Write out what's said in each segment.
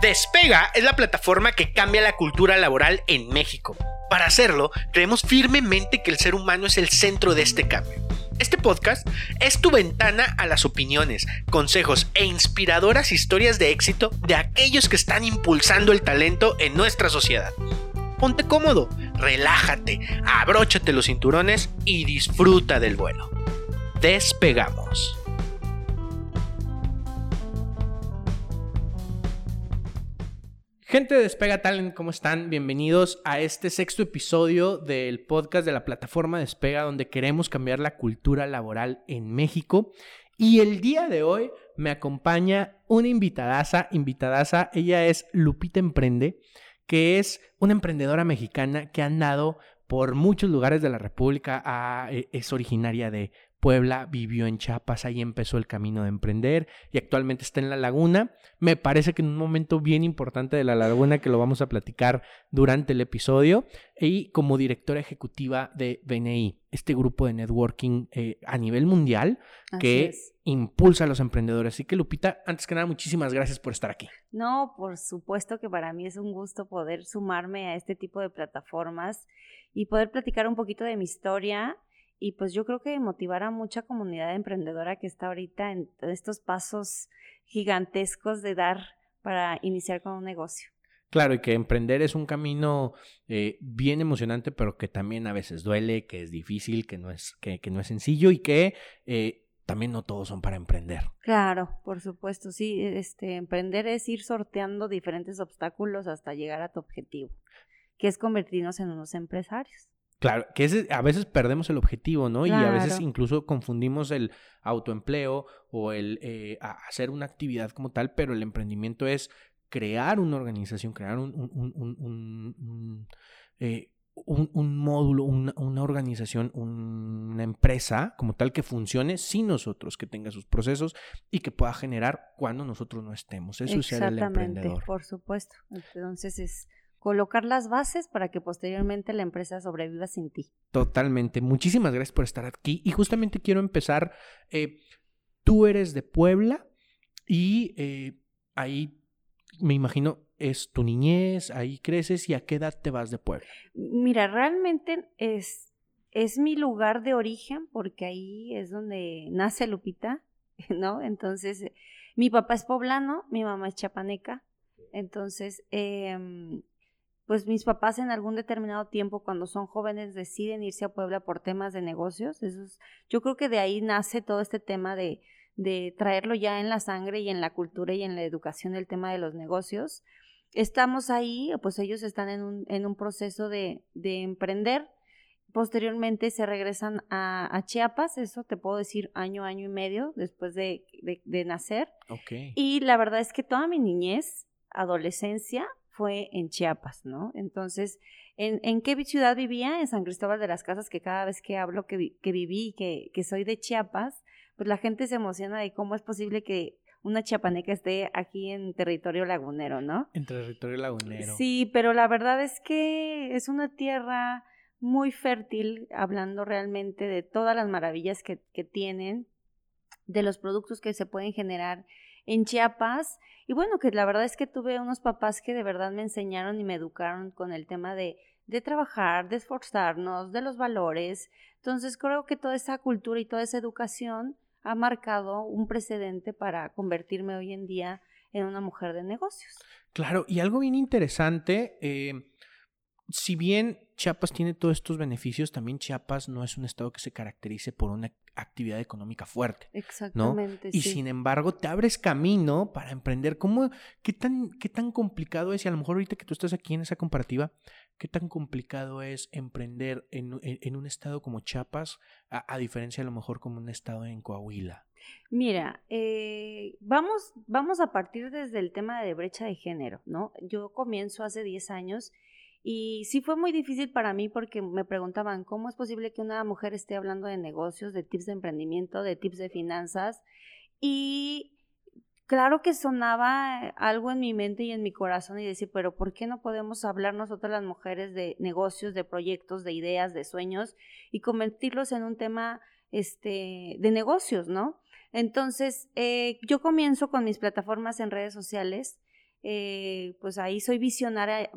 Despega es la plataforma que cambia la cultura laboral en México. Para hacerlo, creemos firmemente que el ser humano es el centro de este cambio. Este podcast es tu ventana a las opiniones, consejos e inspiradoras historias de éxito de aquellos que están impulsando el talento en nuestra sociedad. Ponte cómodo, relájate, abróchate los cinturones y disfruta del vuelo. Despegamos. Gente de Despega Talent, ¿cómo están? Bienvenidos a este sexto episodio del podcast de la plataforma Despega, donde queremos cambiar la cultura laboral en México. Y el día de hoy me acompaña una invitadaza, invitadaza, ella es Lupita Emprende, que es una emprendedora mexicana que ha andado por muchos lugares de la República, e, es originaria de Puebla, vivió en Chiapas, ahí empezó el camino de emprender y actualmente está en La Laguna. Me parece que en un momento bien importante de La Laguna que lo vamos a platicar durante el episodio y como directora ejecutiva de BNI, este grupo de networking eh, a nivel mundial que impulsa a los emprendedores. Así que Lupita, antes que nada, muchísimas gracias por estar aquí. No, por supuesto que para mí es un gusto poder sumarme a este tipo de plataformas y poder platicar un poquito de mi historia y pues yo creo que motivar a mucha comunidad emprendedora que está ahorita en estos pasos gigantescos de dar para iniciar con un negocio. Claro, y que emprender es un camino eh, bien emocionante, pero que también a veces duele, que es difícil, que no es, que, no es sencillo y que eh, también no todos son para emprender. Claro, por supuesto, sí, este, emprender es ir sorteando diferentes obstáculos hasta llegar a tu objetivo, que es convertirnos en unos empresarios. Claro, que a veces perdemos el objetivo, ¿no? Y a veces incluso confundimos el autoempleo o el eh, hacer una actividad como tal, pero el emprendimiento es crear una organización, crear un, un, un, un eh, módulo, una, una, organización, una empresa como tal que funcione sin nosotros, que tenga sus procesos y que pueda generar cuando nosotros no estemos. Eso es ser el emprendedor. Por supuesto. Entonces es colocar las bases para que posteriormente la empresa sobreviva sin ti. Totalmente. Muchísimas gracias por estar aquí. Y justamente quiero empezar. Eh, tú eres de Puebla y eh, ahí me imagino es tu niñez, ahí creces y a qué edad te vas de Puebla. Mira, realmente es, es mi lugar de origen porque ahí es donde nace Lupita, ¿no? Entonces, mi papá es poblano, mi mamá es chapaneca. Entonces, eh, pues mis papás en algún determinado tiempo cuando son jóvenes deciden irse a Puebla por temas de negocios. Eso yo creo que de ahí nace todo este tema de, de traerlo ya en la sangre y en la cultura y en la educación el tema de los negocios. Estamos ahí, pues ellos están en un, en un proceso de, de emprender. Posteriormente se regresan a, Chiapas, eso te puedo decir año, año y medio después de, de nacer. Okay. Y la verdad es que toda mi niñez, adolescencia, fue en Chiapas, ¿no? Entonces, ¿en, en qué ciudad vivía? En San Cristóbal de las Casas, que cada vez que hablo que, que viví, que, que soy de Chiapas, pues la gente se emociona de cómo es posible que una chiapaneca esté aquí en territorio lagunero, ¿no? En territorio lagunero. Sí, pero la verdad es que es una tierra muy fértil, hablando realmente de todas las maravillas que, que tienen, de los productos que se pueden generar en Chiapas. Y bueno, que la verdad es que tuve unos papás que de verdad me enseñaron y me educaron con el tema de, de trabajar, de esforzarnos, de los valores. Entonces creo que toda esa cultura y toda esa educación ha marcado un precedente para convertirme hoy en día en una mujer de negocios. Claro, y algo bien interesante, eh, si bien Chiapas tiene todos estos beneficios, también Chiapas no es un estado que se caracterice por una actividad económica fuerte. Exactamente. Y sin embargo, te abres camino para emprender. ¿Cómo, qué, tan, ¿Qué tan complicado es? Y a lo mejor ahorita que tú estás aquí en esa comparativa, ¿qué tan complicado es emprender en, un estado como Chiapas, a, diferencia a lo mejor como un estado en Coahuila? Mira, eh, vamos, vamos a partir desde el tema de brecha de género, ¿no? Yo comienzo hace 10 años y sí fue muy difícil para mí porque me preguntaban, ¿cómo es posible que una mujer esté hablando de negocios, de tips de emprendimiento, de tips de finanzas? Y claro que sonaba algo en mi mente y en mi corazón y decir, pero ¿por qué no podemos hablar nosotras las mujeres de negocios, de proyectos, de ideas, de sueños y convertirlos en un tema este, de negocios, ¿no? Entonces, eh, yo comienzo con mis plataformas en redes sociales eh, pues ahí soy visionaria,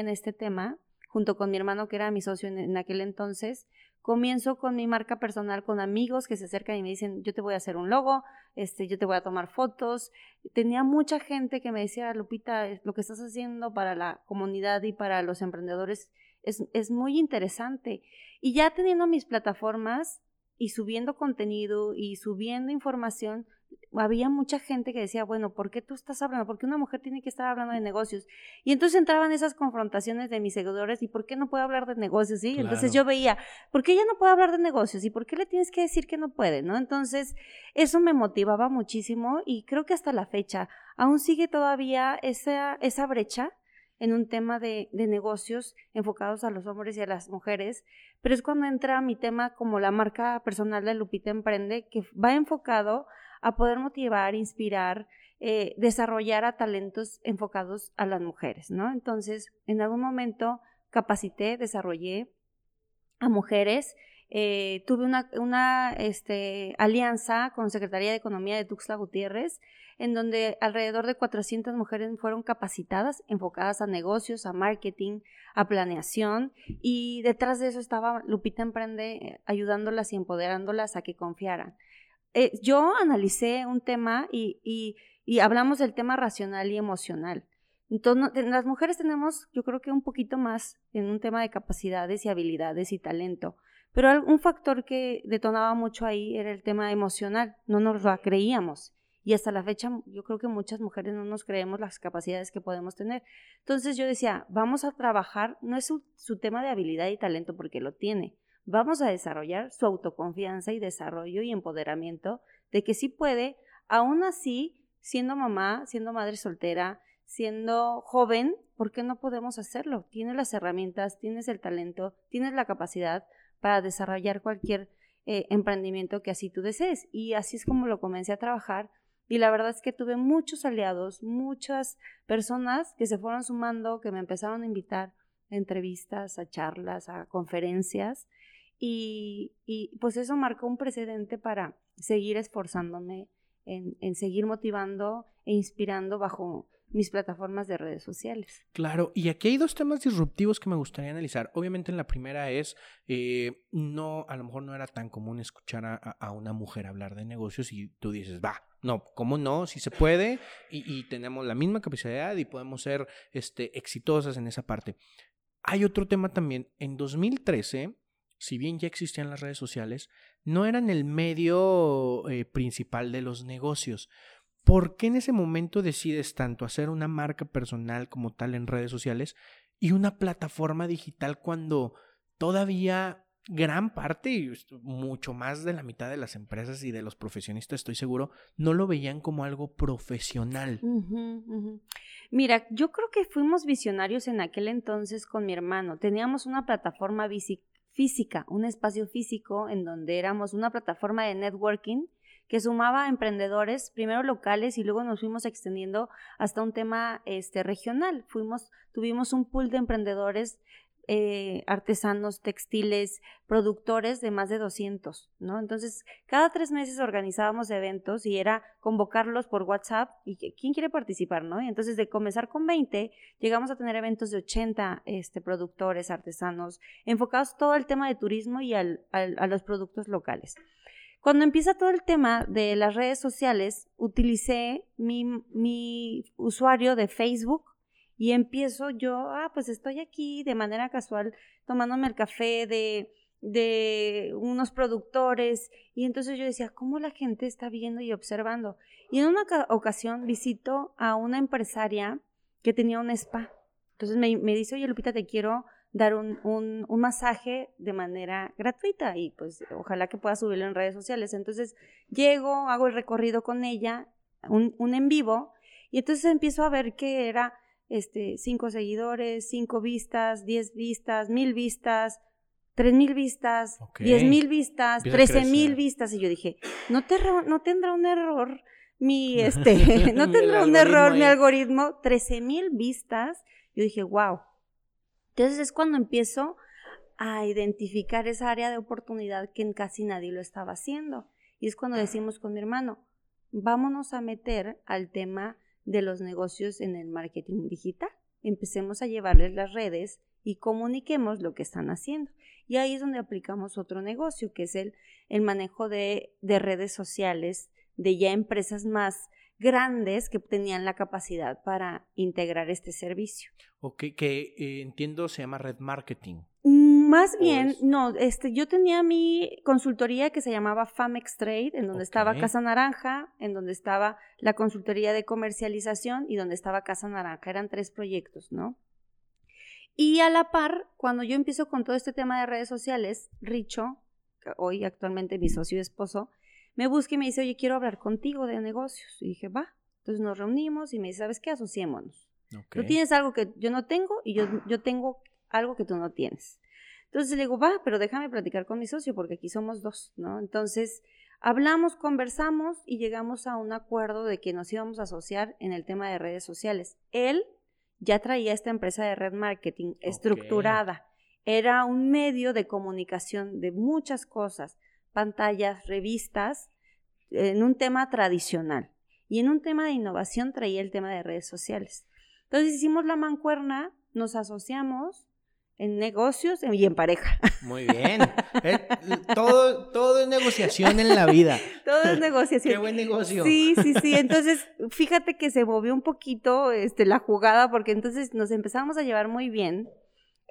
en este tema, junto con mi hermano que era mi socio en, aquel entonces. Comienzo con mi marca personal, con amigos que se acercan y me dicen, yo te voy a hacer un logo, este, yo te voy a tomar fotos. Tenía mucha gente que me decía, Lupita, lo que estás haciendo para la comunidad y para los emprendedores es, es muy interesante. Y ya teniendo mis plataformas y subiendo contenido y subiendo información, había mucha gente que decía, bueno, ¿por qué tú estás hablando? ¿Por qué una mujer tiene que estar hablando de negocios? Y entonces entraban esas confrontaciones de mis seguidores, ¿y por qué no puede hablar de negocios? ¿sí? Entonces yo veía, ¿por qué ella no puede hablar de negocios? ¿Y por qué le tienes que decir que no puede? ¿no? Entonces eso me motivaba muchísimo y creo que hasta la fecha aún sigue todavía esa, esa brecha en un tema de, de, negocios enfocados a los hombres y a las mujeres, pero es cuando entra mi tema como la marca personal de Lupita Emprende, que va enfocado a poder motivar, inspirar, eh, desarrollar a talentos enfocados a las mujeres, ¿no? Entonces, en algún momento capacité, desarrollé a mujeres. Eh, tuve una, este, alianza con Secretaría de Economía de Tuxtla Gutiérrez, en donde alrededor de 400 mujeres fueron capacitadas, enfocadas a negocios, a marketing, a planeación, y detrás de eso estaba Lupita Emprende eh, ayudándolas y empoderándolas a que confiaran. Eh, yo analicé un tema y, hablamos del tema racional y emocional. Entonces, las mujeres tenemos, yo creo que un poquito más en un tema de capacidades y habilidades y talento. Pero un factor que detonaba mucho ahí era el tema emocional. No nos lo creíamos. Y hasta la fecha, yo creo que muchas mujeres no nos creemos las capacidades que podemos tener. Entonces yo decía, vamos a trabajar, no es su tema de habilidad y talento porque lo tiene, vamos a desarrollar su autoconfianza y desarrollo y empoderamiento de que sí puede, aún así, siendo mamá, siendo madre soltera, siendo joven, ¿por qué no podemos hacerlo? Tienes las herramientas, tienes el talento, tienes la capacidad para desarrollar cualquier eh, emprendimiento que así tú desees. Y así es como lo comencé a trabajar. Y la verdad es que tuve muchos aliados, muchas personas que se fueron sumando, que me empezaron a invitar a entrevistas, a charlas, a conferencias. Y, pues eso marcó un precedente para seguir esforzándome en, en, seguir motivando e inspirando bajo mis plataformas de redes sociales. Claro, y aquí hay dos temas disruptivos que me gustaría analizar. Obviamente en la primera es, eh, no, a lo mejor no era tan común escuchar a, una mujer hablar de negocios y tú dices, va, no, ¿cómo no? Si se puede y, y, tenemos la misma capacidad y podemos ser este, exitosas en esa parte. Hay otro tema también, en 2013 si bien ya existían las redes sociales, no eran el medio eh, principal de los negocios. ¿Por qué en ese momento decides tanto hacer una marca personal como tal en redes sociales y una plataforma digital cuando todavía gran parte, y mucho más de la mitad de las empresas y de los profesionistas, estoy seguro, no lo veían como algo profesional? Mira, yo creo que fuimos visionarios en aquel entonces con mi hermano. Teníamos una plataforma física, un espacio físico en donde éramos una plataforma de networking que sumaba emprendedores, primero locales y luego nos fuimos extendiendo hasta un tema este, regional. Fuimos, tuvimos un pool de emprendedores eh, artesanos, textiles, productores de más de 200, ¿no? Entonces, cada tres meses organizábamos eventos y era convocarlos por WhatsApp y quién quiere participar, ¿no? Y entonces, de comenzar con 20, llegamos a tener eventos de 80 este, productores, artesanos, enfocados todo el tema de turismo y al, a los productos locales. Cuando empieza todo el tema de las redes sociales, utilicé mi, mi usuario de Facebook y empiezo yo, ah, pues estoy aquí de manera casual tomándome el café de, de unos productores y entonces yo decía, ¿cómo la gente está viendo y observando? Y en una ocasión visito a una empresaria que tenía un spa. Entonces me, me dice, oye Lupita, te quiero dar un, un, un, masaje de manera gratuita y pues ojalá que pueda subirlo en redes sociales. Entonces llego, hago el recorrido con ella, un, un en vivo, y entonces empiezo a ver que era este, cinco seguidores, cinco vistas, diez vistas, mil vistas, tres mil vistas, diez mil vistas, trece mil vistas. Y yo dije, no, te, no tendrá un error mi, este, no tendrá un error mi algoritmo, trece mil vistas. Yo dije, wow. Entonces es cuando empiezo a identificar esa área de oportunidad que casi nadie lo estaba haciendo. Y es cuando decimos con mi hermano, vámonos a meter al tema de los negocios en el marketing digital. Empecemos a llevarles las redes y comuniquemos lo que están haciendo. Y ahí es donde aplicamos otro negocio, que es el, el manejo de, de redes sociales de ya empresas más grandes que tenían la capacidad para integrar este servicio. Ok, que eh, entiendo se llama red marketing. Más bien, no, este, yo tenía mi consultoría que se llamaba Famex Trade, en donde estaba Casa Naranja, en donde estaba la consultoría de comercialización y donde estaba Casa Naranja. Eran tres proyectos, ¿no? Y a la par, cuando yo empiezo con todo este tema de redes sociales, Richo, hoy actualmente mi socio y esposo, me busca y me dice, oye, quiero hablar contigo de negocios. Y dije, va. Entonces nos reunimos y me dice, ¿sabes qué? Asociémonos. Tú tienes algo que yo no tengo y yo, yo tengo algo que tú no tienes. Entonces le digo, va, pero déjame platicar con mi socio porque aquí somos dos, ¿no? Entonces hablamos, conversamos y llegamos a un acuerdo de que nos íbamos a asociar en el tema de redes sociales. Él ya traía esta empresa de red marketing estructurada. Era un medio de comunicación de muchas cosas pantallas, revistas, en un tema tradicional. Y en un tema de innovación traía el tema de redes sociales. Entonces hicimos la mancuerna, nos asociamos en negocios y en pareja. Muy bien. Eh, todo, todo es negociación en la vida. Todo es negociación. Qué buen negocio. Sí, sí, sí. Entonces, fíjate que se movió un poquito este, la jugada porque entonces nos empezamos a llevar muy bien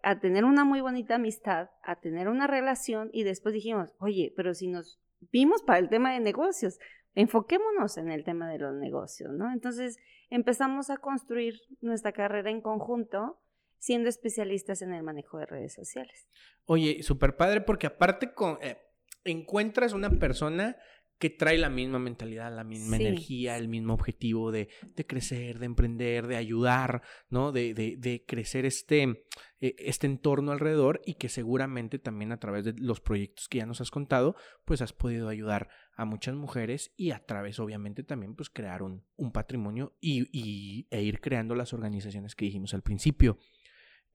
a tener una muy bonita amistad, a tener una relación y después dijimos, oye, pero si nos vimos para el tema de negocios, enfoquémonos en el tema de los negocios, ¿no? Entonces empezamos a construir nuestra carrera en conjunto siendo especialistas en el manejo de redes sociales. Oye, súper padre porque aparte con, eh, encuentras una persona que trae la misma mentalidad, la misma energía, el mismo objetivo de, de, crecer, de emprender, de ayudar, ¿no? De, de, de crecer este, eh, este entorno alrededor y que seguramente también a través de los proyectos que ya nos has contado, pues has podido ayudar a muchas mujeres y a través, obviamente, también pues crear un, un patrimonio y, y, e ir creando las organizaciones que dijimos al principio.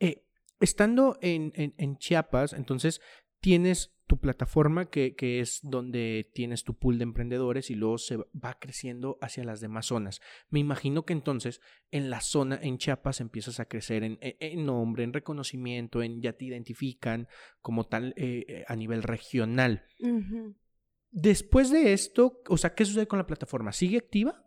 Eh, estando en, en, en Chiapas, entonces tienes tu plataforma que, que, es donde tienes tu pool de emprendedores y luego se va creciendo hacia las demás zonas. Me imagino que entonces en la zona, en Chiapas, empiezas a crecer en, en nombre, en reconocimiento, en ya te identifican como tal eh, eh, a nivel regional. Después de esto, o sea, ¿qué sucede con la plataforma? ¿Sigue activa?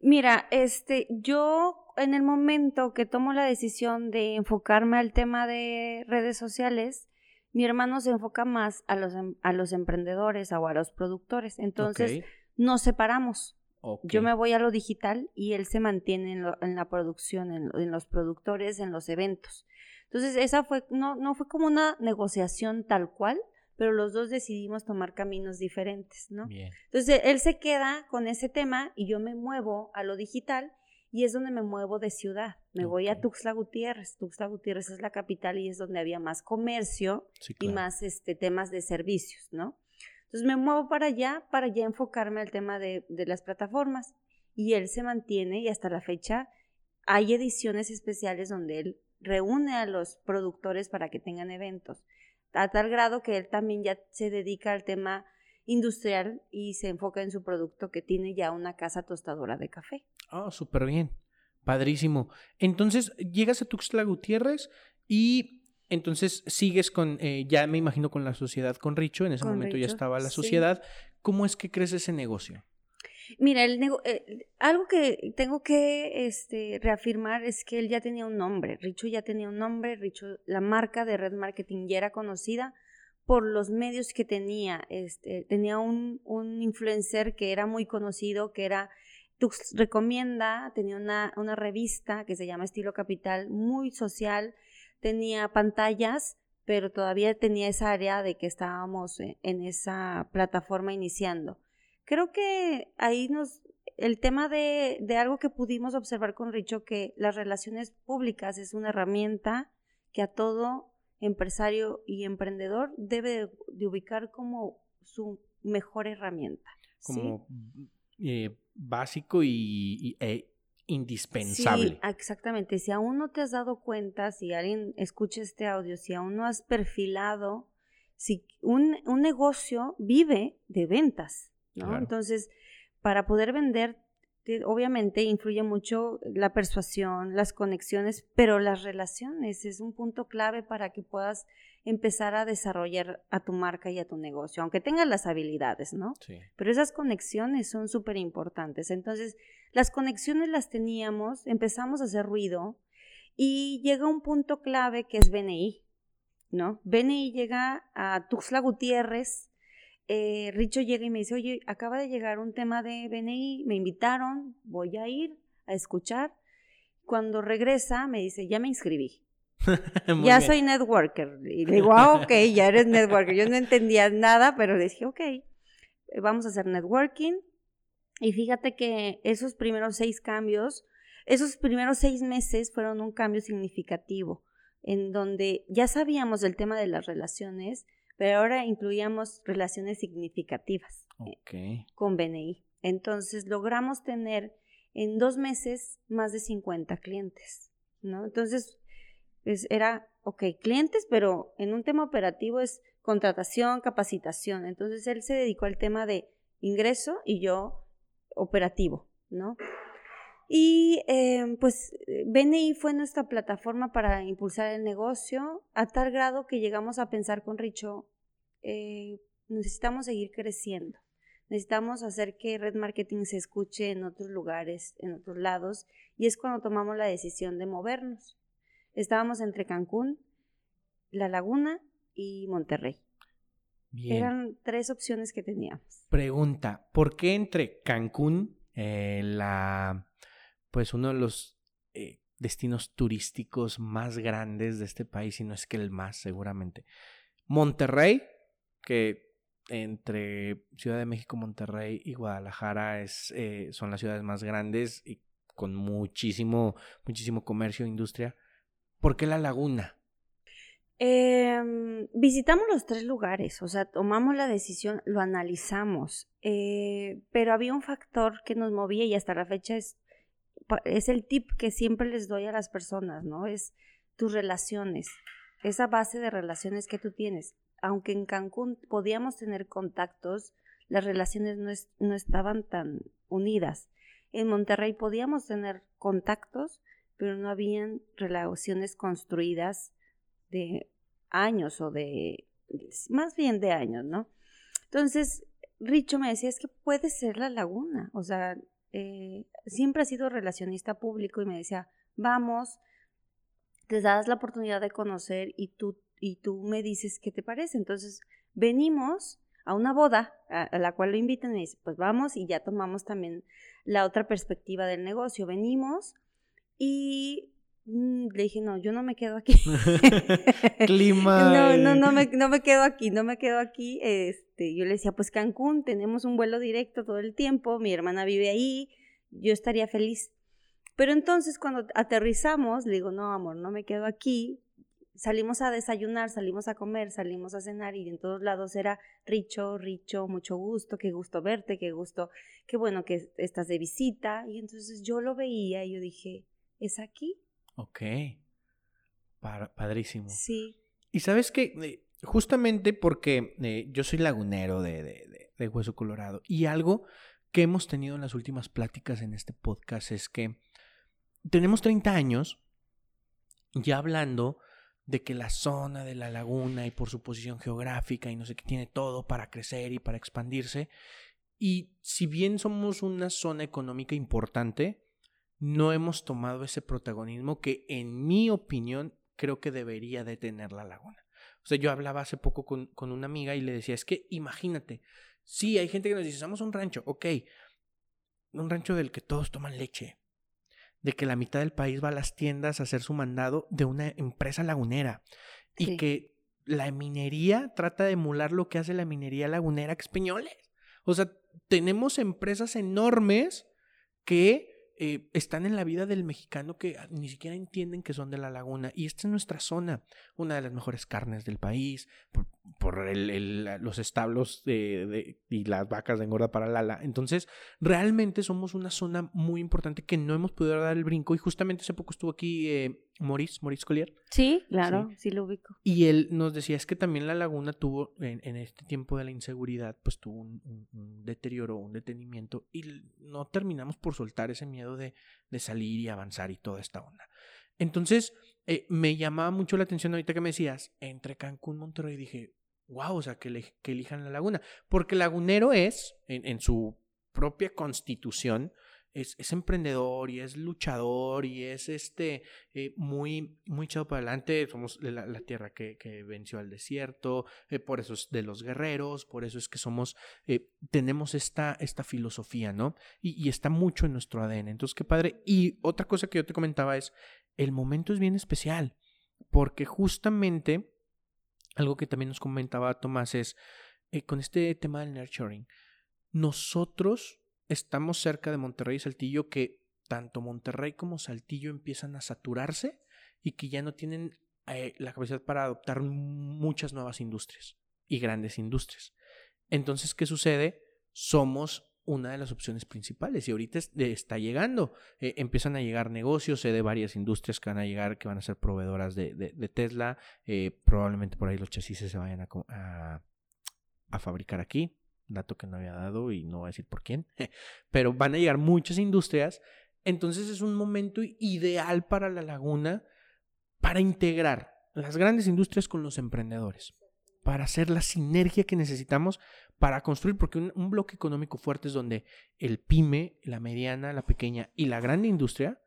Mira, este, yo en el momento que tomo la decisión de enfocarme al tema de redes sociales, mi hermano se enfoca más a los, em, a los emprendedores o a los productores. Entonces, nos separamos. Yo me voy a lo digital y él se mantiene en, la producción, en, los productores, en los eventos. Entonces, esa fue, no, no fue como una negociación tal cual, pero los dos decidimos tomar caminos diferentes, ¿no? Entonces, él se queda con ese tema y yo me muevo a lo digital y es donde me muevo de ciudad. Me voy a Tuxtla Gutiérrez. Tuxtla Gutiérrez es la capital y es donde había más comercio y más este, temas de servicios, ¿no? Entonces me muevo para allá, para ya enfocarme al tema de, de las plataformas. Y él se mantiene y hasta la fecha hay ediciones especiales donde él reúne a los productores para que tengan eventos. A tal grado que él también ya se dedica al tema industrial y se enfoca en su producto que tiene ya una casa tostadora de café. Oh, súper bien. Padrísimo. Entonces, llegas a Tuxtla Gutiérrez y entonces sigues con, eh, ya me imagino con la sociedad con Richo, en ese momento ya estaba la sociedad. ¿Cómo es que crece ese negocio? Mira, el eh, algo que tengo que este, reafirmar es que él ya tenía un nombre, Richo ya tenía un nombre, Richo, la marca de Red Marketing ya era conocida por los medios que tenía. Este, tenía un, un influencer que era muy conocido, que era Tux recomienda, tenía una, revista que se llama Estilo Capital, muy social, tenía pantallas, pero todavía tenía esa área de que estábamos e, en esa plataforma iniciando. Creo que ahí nos, el tema de, de algo que pudimos observar con Richo, que las relaciones públicas es una herramienta que a todo empresario y emprendedor debe de, ubicar como su mejor herramienta. Como eh, básico y, e indispensable. Sí, exactamente. Si aún no te has dado cuenta, si alguien escucha este audio, si aún no has perfilado, si un, un negocio vive de ventas, ¿no? Entonces, para poder vender, obviamente influye mucho la persuasión, las conexiones, pero las relaciones es un punto clave para que puedas empezar a desarrollar a tu marca y a tu negocio, aunque tengas las habilidades, ¿no? Sí. Pero esas conexiones son súper importantes. Entonces, las conexiones las teníamos, empezamos a hacer ruido y llega un punto clave que es BNI, ¿no? BNI llega a Tuxtla Gutiérrez, eh, Richo llega y me dice, oye, acaba de llegar un tema de BNI, me invitaron, voy a ir a escuchar. Cuando regresa, me dice, ya me inscribí. ya soy networker. Y le digo, ah, ok, ya eres networker. Yo no entendía nada, pero le dije, ok, vamos a hacer networking. Y fíjate que esos primeros seis cambios, esos primeros seis meses fueron un cambio significativo, en donde ya sabíamos del tema de las relaciones, pero ahora incluíamos relaciones significativas eh, con BNI. Entonces logramos tener en dos meses más de 50 clientes, ¿no? Entonces, pues era, ok, clientes, pero en un tema operativo es contratación, capacitación. Entonces él se dedicó al tema de ingreso y yo operativo, ¿no? Y eh, pues BNI fue nuestra plataforma para impulsar el negocio a tal grado que llegamos a pensar con Richo, eh, necesitamos seguir creciendo, necesitamos hacer que Red Marketing se escuche en otros lugares, en otros lados, y es cuando tomamos la decisión de movernos. Estábamos entre Cancún, La Laguna y Monterrey. Eran tres opciones que teníamos. Pregunta, ¿por qué entre Cancún, eh, la pues uno de los eh, destinos turísticos más grandes de este país, y no es que el más seguramente. Monterrey, que entre Ciudad de México, Monterrey y Guadalajara es, eh, son las ciudades más grandes y con muchísimo, muchísimo comercio industria. ¿Por qué la laguna? Em, visitamos los tres lugares, o sea, tomamos la decisión, lo analizamos, eh, pero había un factor que nos movía y hasta la fecha es es el tip que siempre les doy a las personas, ¿no? Es tus relaciones, esa base de relaciones que tú tienes. Aunque en Cancún podíamos tener contactos, las relaciones no, no estaban tan unidas. En Monterrey podíamos tener contactos, pero no habían relaciones construidas de años o de, más bien de años, ¿no? Entonces, Richo me decía, es que puede ser la laguna, o sea, eh, siempre ha sido relacionista público y me decía, vamos, te das la oportunidad de conocer y tú, y tú me dices qué te parece. Entonces, venimos a una boda a, la cual lo invitan y me dice, pues vamos y ya tomamos también la otra perspectiva del negocio. Venimos y le dije, no, yo no me quedo aquí. Clima. no, no, no me, no me quedo aquí, no me quedo aquí. Este, yo le decía, pues Cancún, tenemos un vuelo directo todo el tiempo, mi hermana vive ahí, yo estaría feliz. Pero entonces cuando aterrizamos, le digo, no, amor, no me quedo aquí. Salimos a desayunar, salimos a comer, salimos a cenar y en todos lados era Richo, Richo, mucho gusto, qué gusto verte, qué gusto, qué bueno que estás de visita. Y entonces yo lo veía y yo dije, ¿es aquí? Ok. padrísimo. Sí. Y sabes que eh, justamente porque eh, yo soy lagunero de, de, de Hueso Colorado y algo que hemos tenido en las últimas pláticas en este podcast es que tenemos 30 años ya hablando de que la zona de la laguna y por su posición geográfica y no sé qué tiene todo para crecer y para expandirse. Y si bien somos una zona económica importante, no hemos tomado ese protagonismo que en mi opinión creo que debería de tener la laguna. O sea, yo hablaba hace poco con, con una amiga y le decía, es que imagínate, Sí, hay gente que nos dice, somos un rancho, ok. Un rancho del que todos toman leche. De que la mitad del país va a las tiendas a hacer su mandado de una empresa lagunera. Y que la minería trata de emular lo que hace la minería lagunera Expeñoles. O sea, tenemos empresas enormes que eh, están en la vida del mexicano que ah, ni siquiera entienden que son de la laguna. Y esta es nuestra zona, una de las mejores carnes del país, por, los establos y las vacas de engorda para Lala. Entonces, realmente somos una zona muy importante que no hemos podido dar el brinco. Y justamente hace poco estuvo aquí eh, Maurice, Maurice Collier. Sí, claro, sí. lo ubico. Y él nos decía, es que también la laguna tuvo, en, este tiempo de la inseguridad, pues tuvo un, deterioro, un detenimiento, y no terminamos por soltar ese miedo de, de salir y avanzar y toda esta onda. Entonces, eh, me llamaba mucho la atención ahorita que me decías, entre Cancún, Monterrey, dije, wow, o sea, que, que elijan la laguna, porque lagunero es, en, en su propia constitución, es, emprendedor y es luchador y es este eh, muy, muy echado para adelante. Somos la, tierra que, venció al desierto, eh, por eso es de los guerreros, por eso es que somos, eh, tenemos esta, esta filosofía, ¿no? Y, está mucho en nuestro ADN. Entonces, qué padre. Y otra cosa que yo te comentaba es, el momento es bien especial, porque justamente, algo que también nos comentaba Tomás es, con este tema del nurturing, nosotros estamos cerca de Monterrey y Saltillo que tanto Monterrey como Saltillo empiezan a saturarse y que ya no tienen eh, la capacidad para adoptar muchas nuevas industrias y grandes industrias. Entonces, ¿qué sucede? Somos una de las opciones principales y ahorita está llegando. Eh, empiezan a llegar negocios, sé de varias industrias que van a llegar, que van a ser proveedoras de, Tesla. Eh, probablemente por ahí los chasis se vayan a, a fabricar aquí dato que no había dado y no voy a decir por quién, pero van a llegar muchas industrias, entonces es un momento ideal para la laguna para integrar las grandes industrias con los emprendedores, para hacer la sinergia que necesitamos para construir, porque un, bloque económico fuerte es donde el pyme, la mediana, la pequeña y la grande industria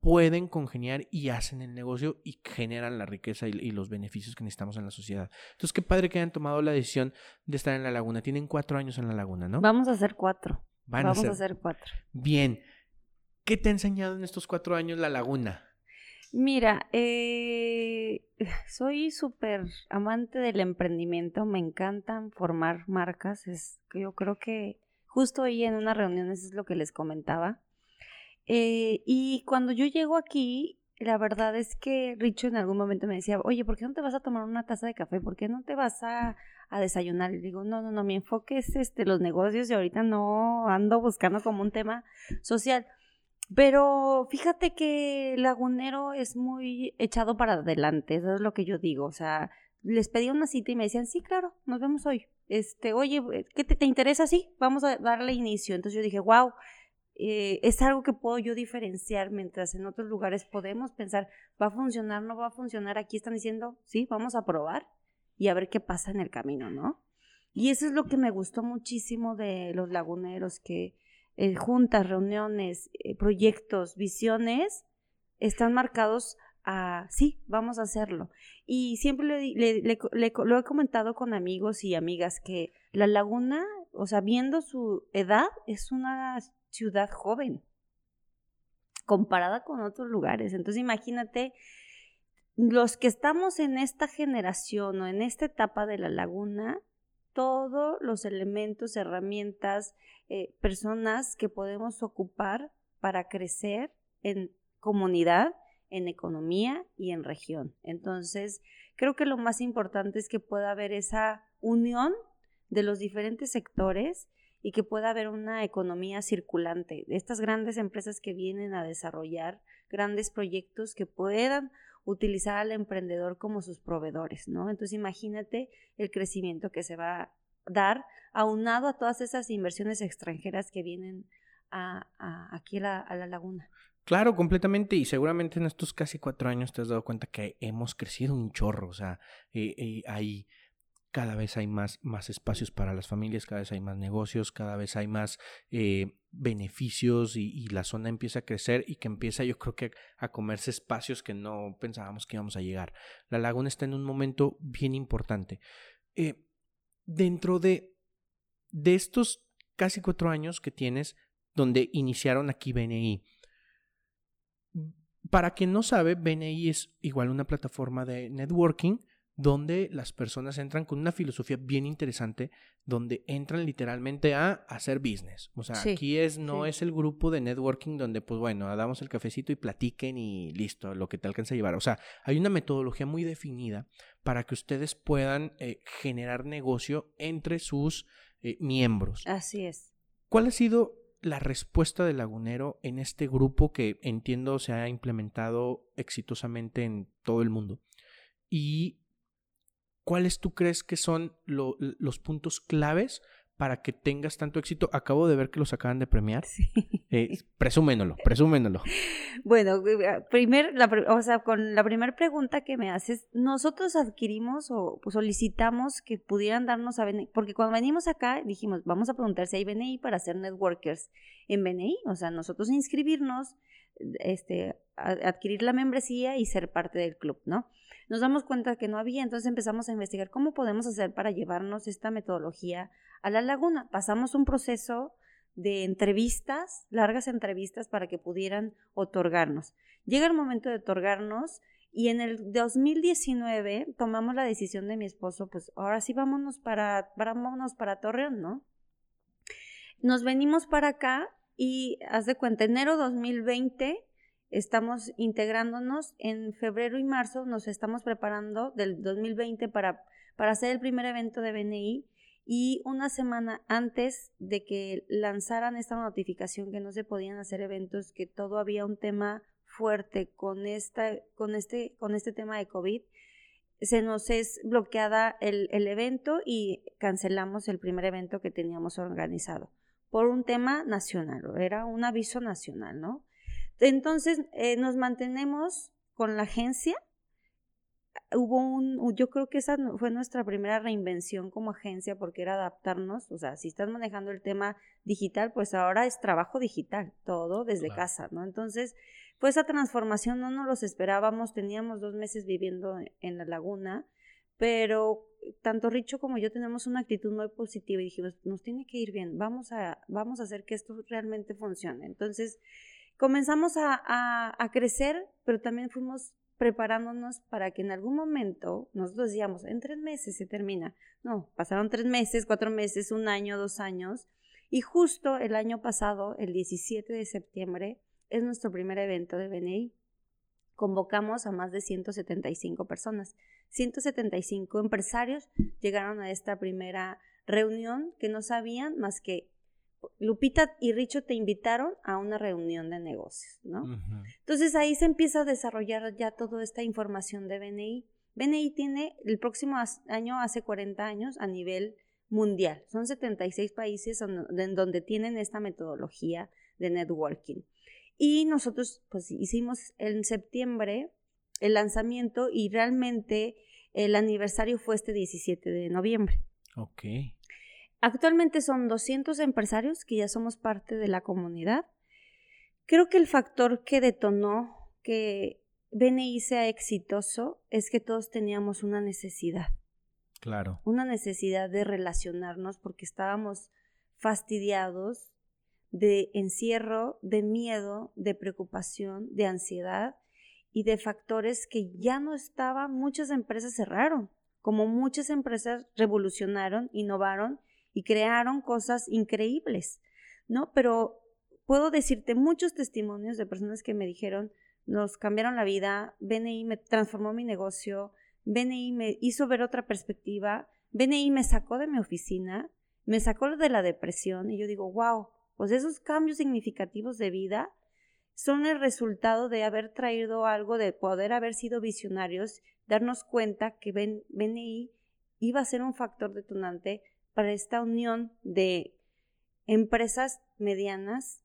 pueden congeniar y hacen el negocio y generan la riqueza y, los beneficios que necesitamos en la sociedad. Entonces, qué padre que hayan tomado la decisión de estar en la laguna. Tienen cuatro años en la laguna, ¿no? Vamos a hacer cuatro. Vamos a hacer... cuatro. Bien. ¿Qué te ha enseñado en estos cuatro años la laguna? Mira, eh, soy súper amante del emprendimiento, me encantan formar marcas, es, yo creo que justo hoy en una reunión eso es lo que les comentaba, eh, y cuando yo llego aquí, la verdad es que Richo en algún momento me decía, oye, ¿por qué no te vas a tomar una taza de café? ¿Por qué no te vas a, desayunar? Y digo, no, no, no, mi enfoque es este, los negocios y ahorita no ando buscando como un tema social. Pero fíjate que Lagunero es muy echado para adelante, eso es lo que yo digo. O sea, les pedí una cita y me decían, sí, claro, nos vemos hoy. Este, oye, ¿qué te, te interesa? Sí, vamos a darle inicio. Entonces yo dije, wow, eh, es algo que puedo yo diferenciar, mientras en otros lugares podemos pensar, ¿va a funcionar? ¿No va a funcionar? Aquí están diciendo, sí, vamos a probar y a ver qué pasa en el camino, ¿no? Y eso es lo que me gustó muchísimo de los laguneros, que eh, juntas, reuniones, eh, proyectos, visiones, están marcados a, sí, vamos a hacerlo. Y siempre le, lo he comentado con amigos y amigas que la laguna, o sea, viendo su edad, es una ciudad joven comparada con otros lugares. Entonces imagínate los que estamos en esta generación o en esta etapa de la laguna, todos los elementos, herramientas, eh, personas que podemos ocupar para crecer en comunidad, en economía y en región. Entonces, creo que lo más importante es que pueda haber esa unión de los diferentes sectores y que pueda haber una economía circulante. Estas grandes empresas que vienen a desarrollar grandes proyectos que puedan utilizar al emprendedor como sus proveedores, ¿no? Entonces imagínate el crecimiento que se va a dar aunado a todas esas inversiones extranjeras que vienen a, aquí a la, laguna. Claro, completamente. Y seguramente en estos casi cuatro años te has dado cuenta que hemos crecido un chorro. O sea, eh, eh, hay cada vez hay más, más espacios para las familias, cada vez hay más negocios, cada vez hay más eh, beneficios y, la zona empieza a crecer y que empieza yo creo que a comerse espacios que no pensábamos que íbamos a llegar. La laguna está en un momento bien importante. Eh, dentro de, de estos casi cuatro años que tienes, donde iniciaron aquí BNI, para quien no sabe, BNI es igual una plataforma de networking donde las personas entran con una filosofía bien interesante, donde entran literalmente a hacer business. O sea, aquí es, no es el grupo de networking donde, pues bueno, damos el cafecito y platiquen y listo, lo que te alcanza a llevar. O sea, hay una metodología muy definida para que ustedes puedan eh, generar negocio entre sus eh, miembros. Así es. ¿Cuál ha sido la respuesta del lagunero en este grupo que entiendo se ha implementado exitosamente en todo el mundo? ¿Y cuáles tú crees que son los puntos claves para que tengas tanto éxito? Acabo de ver que los acaban de premiar. Sí. Eh. Bueno, eh, primer, la, o sea, con la primera pregunta que me haces, nosotros adquirimos o solicitamos que pudieran darnos a BNI, porque cuando venimos acá dijimos, vamos a preguntar si hay BNI para ser networkers en BNI, o sea, nosotros inscribirnos, este, adquirir la membresía y ser parte del club, ¿no? Nos damos cuenta que no había, entonces empezamos a investigar cómo podemos hacer para llevarnos esta metodología a la laguna. Pasamos un proceso de entrevistas, largas entrevistas para que pudieran otorgarnos. Llega el momento de otorgarnos y en el 2019 tomamos la decisión de mi esposo, pues ahora sí vámonos para, vámonos para Torreón, ¿no? Nos venimos para acá y haz de cuenta, enero 2020 estamos integrándonos, en febrero y marzo nos estamos preparando del 2020 para, para hacer el primer evento de BNI y una semana antes de que lanzaran esta notificación que no se podían hacer eventos, que todo había un tema fuerte con, esta, con, este, con este tema de COVID, se nos es bloqueada el, el evento y cancelamos el primer evento que teníamos organizado por un tema nacional, era un aviso nacional, ¿no? Entonces eh, nos mantenemos con la agencia. Hubo un, yo creo que esa fue nuestra primera reinvención como agencia porque era adaptarnos, o sea, si estás manejando el tema digital, pues ahora es trabajo digital, todo desde casa, ¿no? Entonces, pues esa transformación no nos los esperábamos, teníamos dos meses viviendo en la laguna, pero tanto Richo como yo tenemos una actitud muy positiva y dijimos, nos tiene que ir bien, vamos a, vamos a hacer que esto realmente funcione. Entonces, comenzamos a, crecer, pero también fuimos preparándonos para que en algún momento, nosotros decíamos, en tres meses se termina. No, pasaron tres meses, cuatro meses, un año, dos años, y justo el año pasado, el 17 de septiembre, es nuestro primer evento de BNI. Convocamos a más de 175 personas. 175 empresarios llegaron a esta primera reunión que no sabían más que Lupita y Richo te invitaron a una reunión de negocios, ¿no? Entonces ahí se empieza a desarrollar ya toda esta información de BNI. BNI tiene el próximo año, hace 40 años, a nivel mundial. Son 76 países en donde tienen esta metodología de networking. Y nosotros, pues, hicimos en septiembre el lanzamiento y realmente el aniversario fue este 17 de noviembre. Ok. Actualmente son 200 empresarios que ya somos parte de la comunidad. Creo que el factor que detonó que BNI sea exitoso es que todos teníamos una necesidad. Claro. Una necesidad de relacionarnos porque estábamos fastidiados de encierro, de miedo, de preocupación, de ansiedad y de factores que ya no estaban, muchas empresas cerraron, como muchas empresas revolucionaron, innovaron y crearon cosas increíbles, ¿no? Pero puedo decirte muchos testimonios de personas que me dijeron, nos cambiaron la vida, BNI me transformó mi negocio, BNI me hizo ver otra perspectiva, BNI me sacó de mi oficina, me sacó de la depresión y yo digo, wow, pues esos cambios significativos de vida son el resultado de haber traído algo, de poder haber sido visionarios, darnos cuenta que BNI iba a ser un factor detonante para esta unión de empresas medianas,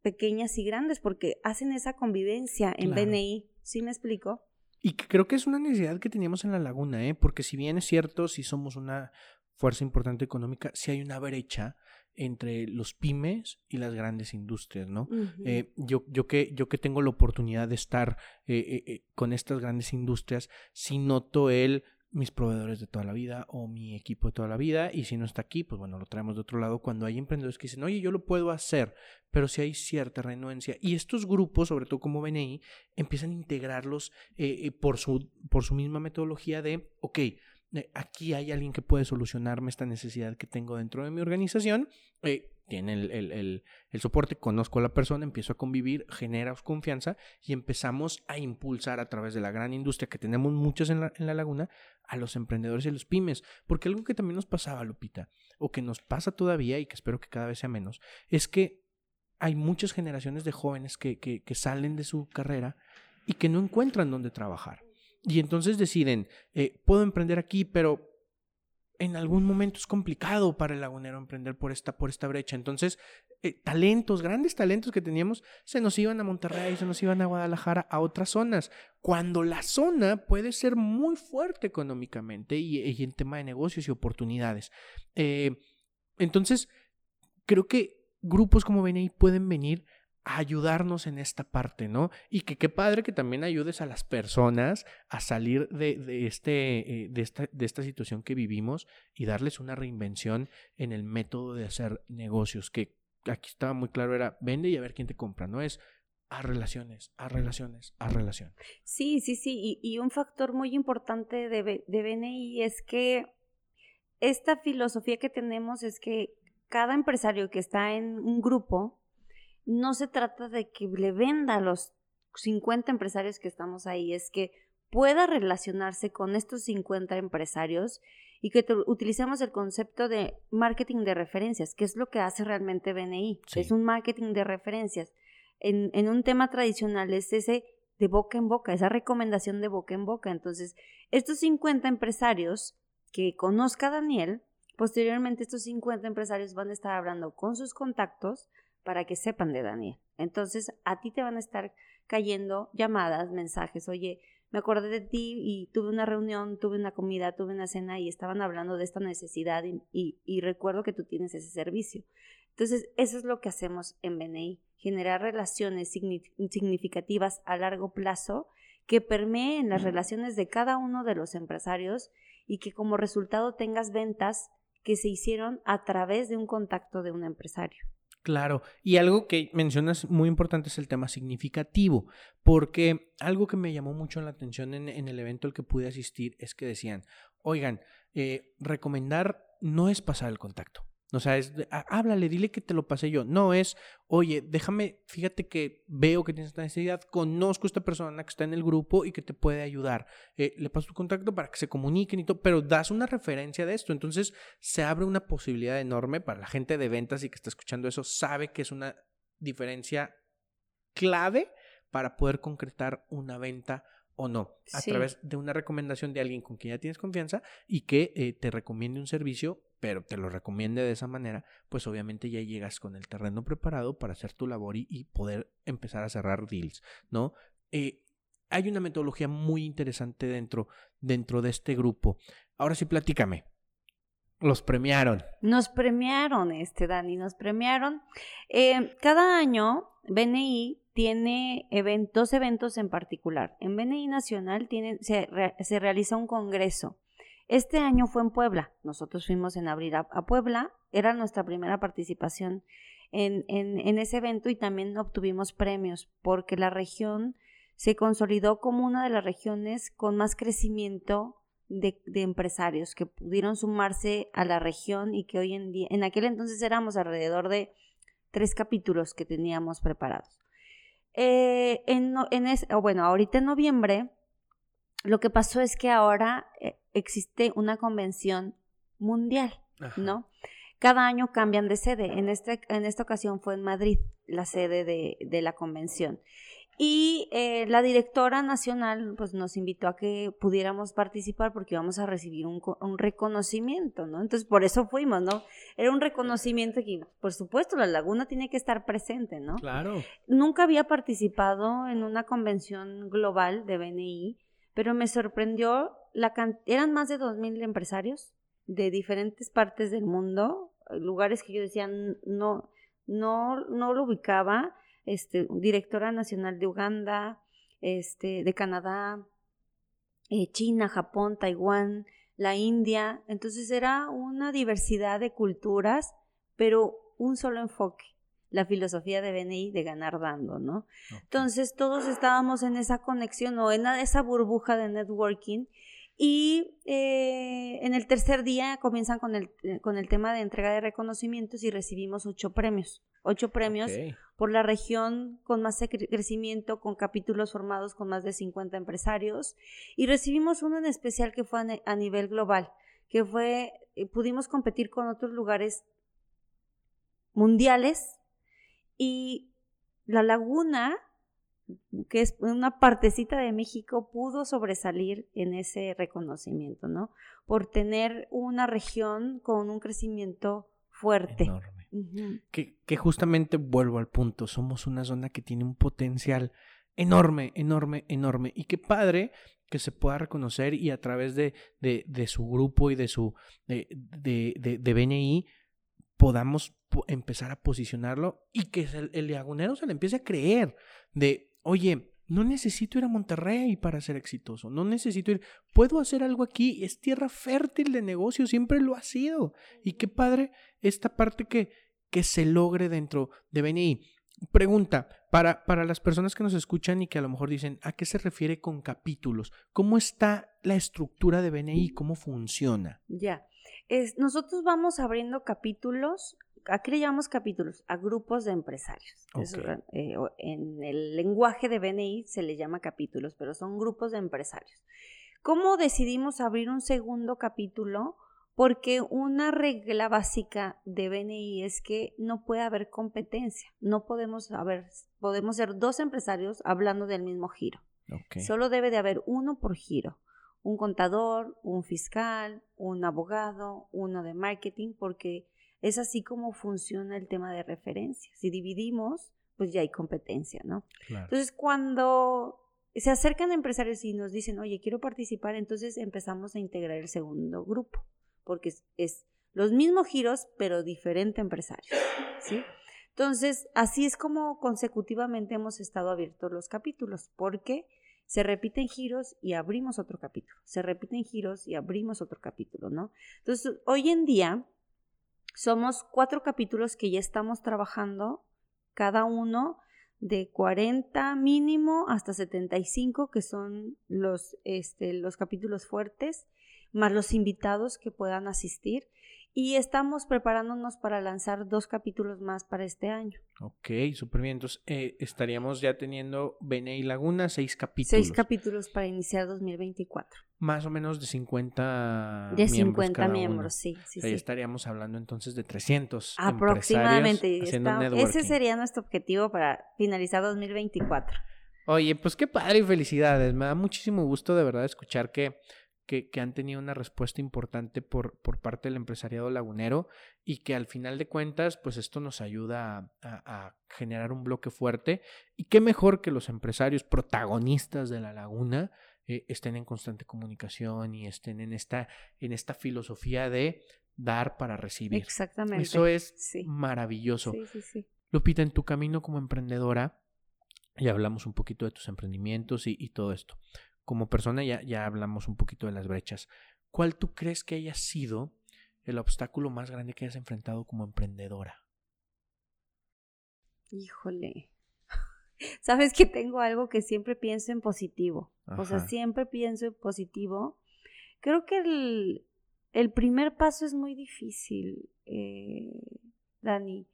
pequeñas y grandes, porque hacen esa convivencia en BNI. ¿Sí me explico? Y creo que es una necesidad que teníamos en la laguna, ¿eh? porque si bien es cierto, si somos una fuerza importante económica, si hay una brecha entre los pymes y las grandes industrias, ¿no? Eh, yo, yo, que, yo que tengo la oportunidad de estar eh, eh, con estas grandes industrias, sí noto el mis proveedores de toda la vida o mi equipo de toda la vida y si no está aquí, pues bueno, lo traemos de otro lado. Cuando hay emprendedores que dicen, oye, yo lo puedo hacer, pero si hay cierta renuencia y estos grupos, sobre todo como BNI, empiezan a integrarlos eh, eh, por, su, por su misma metodología de, ok, eh, aquí hay alguien que puede solucionarme esta necesidad que tengo dentro de mi organización, tiene el, soporte, conozco a la persona, empiezo a convivir, genera confianza y empezamos a impulsar a través de la gran industria que tenemos muchas en la, en la laguna a los emprendedores y a los pymes. Porque algo que también nos pasaba, Lupita, o que nos pasa todavía y que espero que cada vez sea menos, es que hay muchas generaciones de jóvenes que, que, que salen de su carrera y que no encuentran dónde trabajar. Y entonces deciden, eh, puedo emprender aquí, pero en algún momento es complicado para el lagunero emprender por esta, por esta brecha. Entonces, eh, talentos, grandes talentos que teníamos, se nos iban a Monterrey, se nos iban a Guadalajara, a otras zonas. Cuando la zona puede ser muy fuerte económicamente y, en tema de negocios y oportunidades. Eh, entonces, creo que grupos como BNI pueden venir ayudarnos en esta parte, ¿no? Y que qué padre que también ayudes a las personas a salir de, de este, eh, de, esta, de esta situación que vivimos y darles una reinvención en el método de hacer negocios, que aquí estaba muy claro, era vende y a ver quién te compra, ¿no? Es a relaciones, a relaciones, a relaciones. Sí, sí, sí, y, y un factor muy importante de, de BNI es que esta filosofía que tenemos es que cada empresario que está en un grupo, no se trata de que le venda a los 50 empresarios que estamos ahí, es que pueda relacionarse con estos 50 empresarios y que utilicemos el concepto de marketing de referencias, que es lo que hace realmente BNI, es un marketing de referencias. En, en, un tema tradicional es ese de boca en boca, esa recomendación de boca en boca. Entonces, estos 50 empresarios que conozca Daniel, posteriormente estos 50 empresarios van a estar hablando con sus contactos para que sepan de Daniel. Entonces, a ti te van a estar cayendo llamadas, mensajes, oye, me acordé de ti y tuve una reunión, tuve una comida, tuve una cena y estaban hablando de esta necesidad y, recuerdo que tú tienes ese servicio. Entonces, eso es lo que hacemos en BNI, generar relaciones significativas a largo plazo que permeen las relaciones de cada uno de los empresarios y que como resultado tengas ventas que se hicieron a través de un contacto de un empresario. Claro, y algo que mencionas muy importante es el tema significativo, porque algo que me llamó mucho la atención en, el evento al que pude asistir es que decían, oigan, eh, recomendar no es pasar el contacto, o sea, es, háblale, dile que te lo pasé yo. No es, oye, déjame, fíjate que veo que tienes esta necesidad, conozco a esta persona que está en el grupo y que te puede ayudar. Eh, le paso tu contacto para que se comuniquen y todo, pero das una referencia de esto. Entonces, se abre una posibilidad enorme para la gente de ventas y que está escuchando eso, sabe que es una diferencia clave para poder concretar una venta o no, a través de una recomendación de alguien con quien ya tienes confianza y que eh, te recomiende un servicio pero te lo recomiende de esa manera, pues obviamente ya llegas con el terreno preparado para hacer tu labor y, poder empezar a cerrar deals, ¿no? Eh, hay una metodología muy interesante dentro, dentro de este grupo. Ahora sí, platícame. Los premiaron. Nos premiaron, este Dani, nos premiaron. Eh, cada año BNI tiene dos eventos en particular. En BNI Nacional se, se realiza un congreso este año fue en Puebla. Nosotros fuimos en abril a, Puebla. Era nuestra primera participación en, en, ese evento y también obtuvimos premios porque la región se consolidó como una de las regiones con más crecimiento de, de, empresarios que pudieron sumarse a la región y que hoy en día, en aquel entonces éramos alrededor de tres capítulos que teníamos preparados. Eh, en, en bueno, ahorita en noviembre lo que pasó es que ahora eh, existe una convención mundial, ¿no? Cada año cambian de sede. En, este, en esta ocasión fue en Madrid la sede de, la convención. Y eh, la directora nacional pues, nos invitó a que pudiéramos participar porque íbamos a recibir un, un, reconocimiento, ¿no? Entonces, por eso fuimos, ¿no? Era un reconocimiento que, por supuesto, la laguna tiene que estar presente, ¿no? Claro. Nunca había participado en una convención global de BNI pero me sorprendió la eran más de 2.000 empresarios de diferentes partes del mundo, lugares que yo decía no, no, no lo ubicaba, este, directora nacional de Uganda, este, de Canadá, eh, China, Japón, Taiwán, la India, entonces era una diversidad de culturas, pero un solo enfoque la filosofía de BNI de ganar dando, ¿no? Entonces todos estábamos en esa conexión o en esa burbuja de networking y eh, en el tercer día comienzan con el, eh, con el tema de entrega de reconocimientos y recibimos ocho premios, ocho premios por la región con más crecimiento, con capítulos formados con más de 50 empresarios. Y recibimos uno en especial que fue a, nivel global, que fue, eh, pudimos competir con otros lugares mundiales Y la laguna, que es una partecita de México, pudo sobresalir en ese reconocimiento, ¿no? Por tener una región con un crecimiento fuerte. Enorme. que, que justamente vuelvo al punto, somos una zona que tiene un potencial enorme, enorme, enorme. Y qué padre que se pueda reconocer y a través de, de, de su grupo y de su de, de, de BNI podamos empezar a posicionarlo y que el, el lagunero se le empiece a creer de, oye, no necesito ir a Monterrey para ser exitoso, no necesito ir, puedo hacer algo aquí, es tierra fértil de negocio, siempre lo ha sido. Y qué padre esta parte que, que se logre dentro de BNI. Pregunta, para, para las personas que nos escuchan y que a lo mejor dicen, ¿a qué se refiere con capítulos? ¿Cómo está la estructura de BNI? ¿Cómo funciona? Ya, es, nosotros vamos abriendo capítulos, ¿a qué le llamamos capítulos? A grupos de empresarios. Eh, en el lenguaje de BNI se le llama capítulos, pero son grupos de empresarios. ¿Cómo decidimos abrir un segundo capítulo? porque una regla básica de BNI es que no puede haber competencia, no podemos haber, podemos ser dos empresarios hablando del mismo giro. Solo debe de haber uno por giro, un contador, un fiscal, un abogado, uno de marketing, porque es así como funciona el tema de referencia. Si dividimos, pues ya hay competencia, ¿no? Entonces, cuando se acercan empresarios y nos dicen, oye, quiero participar, entonces empezamos a integrar el segundo grupo porque es, los mismos giros, pero diferente empresario, ¿sí? Entonces, así es como consecutivamente hemos estado abiertos los capítulos, porque se repiten giros y abrimos otro capítulo, se repiten giros y abrimos otro capítulo, ¿no? Entonces, hoy en día somos cuatro capítulos que ya estamos trabajando, cada uno de 40 mínimo hasta 75, que son los, este, los capítulos fuertes, más los invitados que puedan asistir. Y estamos preparándonos para lanzar dos capítulos más para este año. Ok, súper bien. Entonces, eh, estaríamos ya teniendo Bene y Laguna, seis capítulos. Seis capítulos para iniciar 2024. Más o menos de 50 De 50 miembros, sí. sí, Ahí estaríamos hablando entonces de 300. Aproximadamente. ese sería nuestro objetivo para finalizar 2024. Oye, pues qué padre y felicidades. Me da muchísimo gusto de verdad escuchar que que, han tenido una respuesta importante por, por, parte del empresariado lagunero y que al final de cuentas, pues esto nos ayuda a, generar un bloque fuerte. Y qué mejor que los empresarios protagonistas de la laguna eh, estén en constante comunicación y estén en esta, en esta filosofía de dar para recibir. Exactamente. Eso es maravilloso. Sí, sí, sí. Lupita, en tu camino como emprendedora, ya hablamos un poquito de tus emprendimientos y, y todo esto como persona ya, ya hablamos un poquito de las brechas. ¿Cuál tú crees que haya sido el obstáculo más grande que hayas enfrentado como emprendedora? Híjole. Sabes que tengo algo que siempre pienso en positivo. O sea, siempre pienso en positivo. Creo que el, el primer paso es muy difícil, eh, Dani.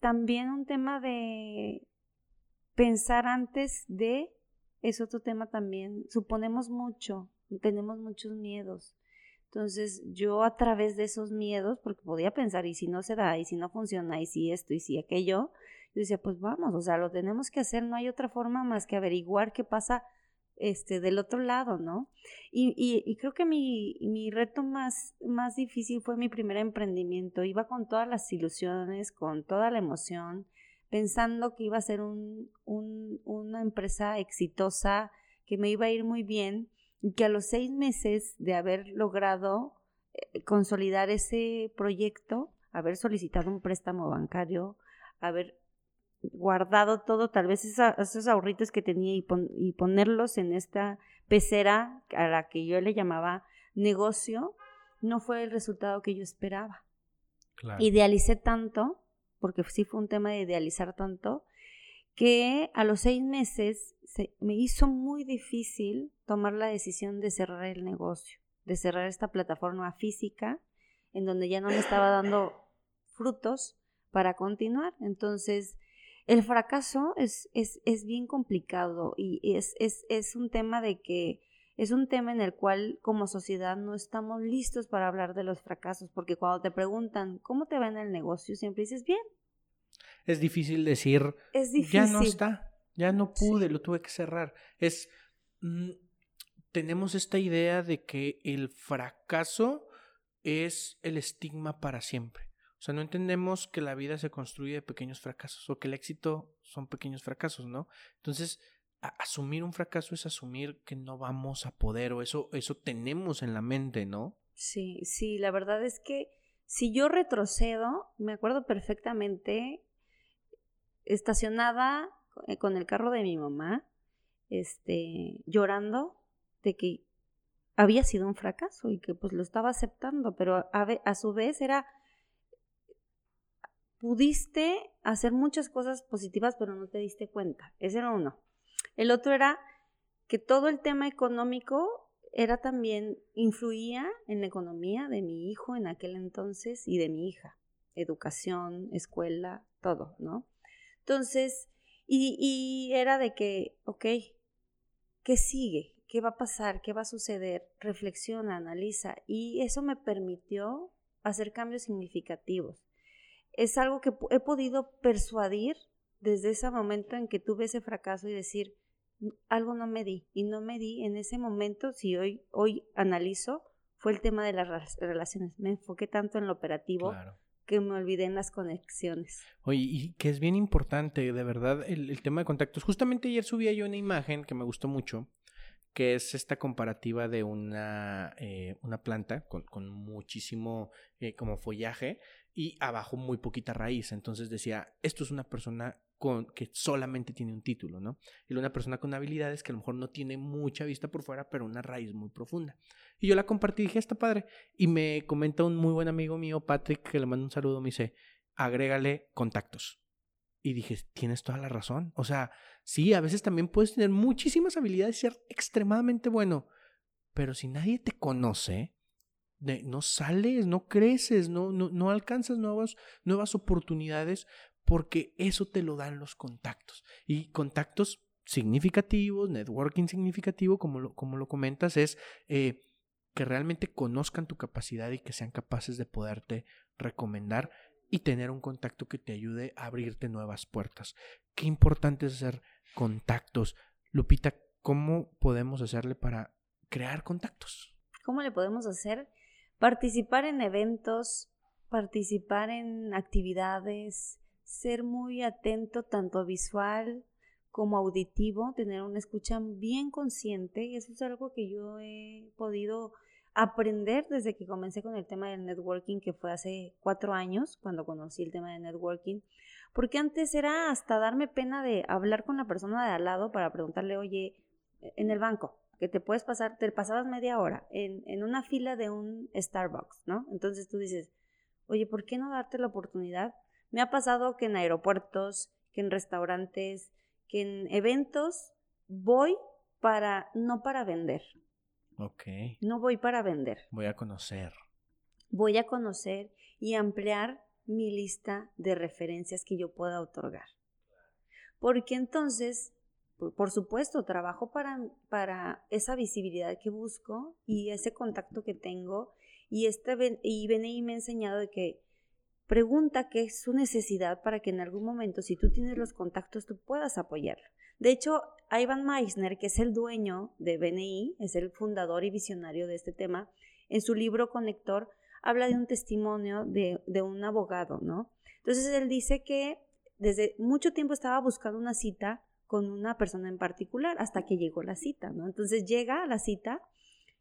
También un tema de pensar antes de es otro tema también. Suponemos mucho, tenemos muchos miedos. Entonces yo a través de esos miedos, porque podía pensar, y si no se da, y si no funciona, y si esto, y si aquello, yo decía, pues vamos, o sea, lo tenemos que hacer, no hay otra forma más que averiguar qué pasa este, del otro lado, ¿no? Y, y, creo que mi, mi reto más, más difícil fue mi primer emprendimiento. Iba con todas las ilusiones, con toda la emoción, pensando que iba a ser un, una empresa exitosa, que me iba a ir muy bien y que a los seis meses de haber logrado eh, consolidar ese proyecto, haber solicitado un préstamo bancario, haber guardado todo, tal vez esos ahorritos que tenía y, y, ponerlos en esta pecera a la que yo le llamaba negocio, no fue el resultado que yo esperaba. Idealicé tanto porque sí fue un tema de idealizar tanto, que a los seis meses se, me hizo muy difícil tomar la decisión de cerrar el negocio, de cerrar esta plataforma física en donde ya no me estaba dando frutos para continuar. Entonces, el fracaso es, es, es bien complicado y es, es un tema de que es un tema en el cual como sociedad no estamos listos para hablar de los fracasos, porque cuando te preguntan, ¿cómo te va en el negocio? Siempre dices, bien. es difícil decir, Es ya no difícil. está, ya no pude, lo tuve que cerrar. Es, mm, tenemos esta idea de que el fracaso es el estigma para siempre. O sea, no entendemos que la vida se construye de pequeños fracasos o que el éxito son pequeños fracasos, ¿no? Entonces, asumir un fracaso es asumir que no vamos a poder o eso, eso tenemos en la mente, ¿no? Sí, sí, la verdad es que si yo retrocedo, me acuerdo perfectamente, estacionada eh, con el carro de mi mamá, este, llorando de que había sido un fracaso y que pues lo estaba aceptando, pero a, a su vez era, pudiste hacer muchas cosas positivas, pero no te diste cuenta. Ese era uno. El otro era que todo el tema económico era también, influía en la economía de mi hijo en aquel entonces y de mi hija. Educación, escuela, todo, ¿no? Entonces, y, y era de que, ok, ¿qué sigue? ¿Qué va a pasar? ¿Qué va a suceder? Reflexiona, analiza. Y eso me permitió hacer cambios significativos. Es algo que he podido persuadir desde ese momento en que tuve ese fracaso y decir, algo no me di. Y no me di en ese momento, si hoy, hoy analizo, fue el tema de las relaciones. Me enfoqué tanto en lo operativo Claro. que me olvidé en las conexiones. Oye, y que es bien importante, de verdad, el, el tema de contactos. Justamente ayer subía yo una imagen que me gustó mucho, que es esta comparativa de una, eh, una planta con, con muchísimo eh, como follaje y abajo muy poquita raíz. Entonces decía, esto es una persona con, que solamente tiene un título, ¿no? Y una persona con habilidades que a lo mejor no tiene mucha vista por fuera, pero una raíz muy profunda. Y yo la compartí y dije, está padre. Y me comenta un muy buen amigo mío, Patrick, que le mando un saludo, me dice, agrégale contactos. Y dije, tienes toda la razón. O sea, sí, a veces también puedes tener muchísimas habilidades y ser extremadamente bueno, pero si nadie te conoce, no sales, no creces, no, no, no alcanzas nuevas, nuevas oportunidades porque eso te lo dan los contactos. Y contactos significativos, networking significativo, como lo, como lo comentas, es eh, que realmente conozcan tu capacidad y que sean capaces de poderte recomendar y tener un contacto que te ayude a abrirte nuevas puertas. Qué importante es hacer contactos. Lupita, ¿cómo podemos hacerle para crear contactos? ¿Cómo le podemos hacer? Participar en eventos, participar en actividades, ser muy atento tanto visual como auditivo, tener una escucha bien consciente y eso es algo que yo he podido aprender desde que comencé con el tema del networking, que fue hace cuatro años, cuando conocí el tema de networking, porque antes era hasta darme pena de hablar con la persona de al lado para preguntarle, oye, en el banco, que te puedes pasar, te pasabas media hora en, en una fila de un Starbucks, ¿no? Entonces tú dices, oye, ¿por qué no darte la oportunidad? Me ha pasado que en aeropuertos, que en restaurantes, que en eventos voy para, no para vender, Ok, no voy para vender, voy a conocer. voy a conocer y ampliar mi lista de referencias que yo pueda otorgar. Porque entonces, por, supuesto, trabajo para, para esa visibilidad que busco y ese contacto que tengo. Y, este, y BNI me ha enseñado de que pregunta qué es su necesidad para que en algún momento, si tú tienes los contactos, tú puedas apoyarlo. De hecho, Ivan Meissner, que es el dueño de BNI, es el fundador y visionario de este tema, en su libro Conector habla de un testimonio de, de un abogado, ¿no? Entonces él dice que desde mucho tiempo estaba buscando una cita con una persona en particular hasta que llegó la cita, ¿no? Entonces llega a la cita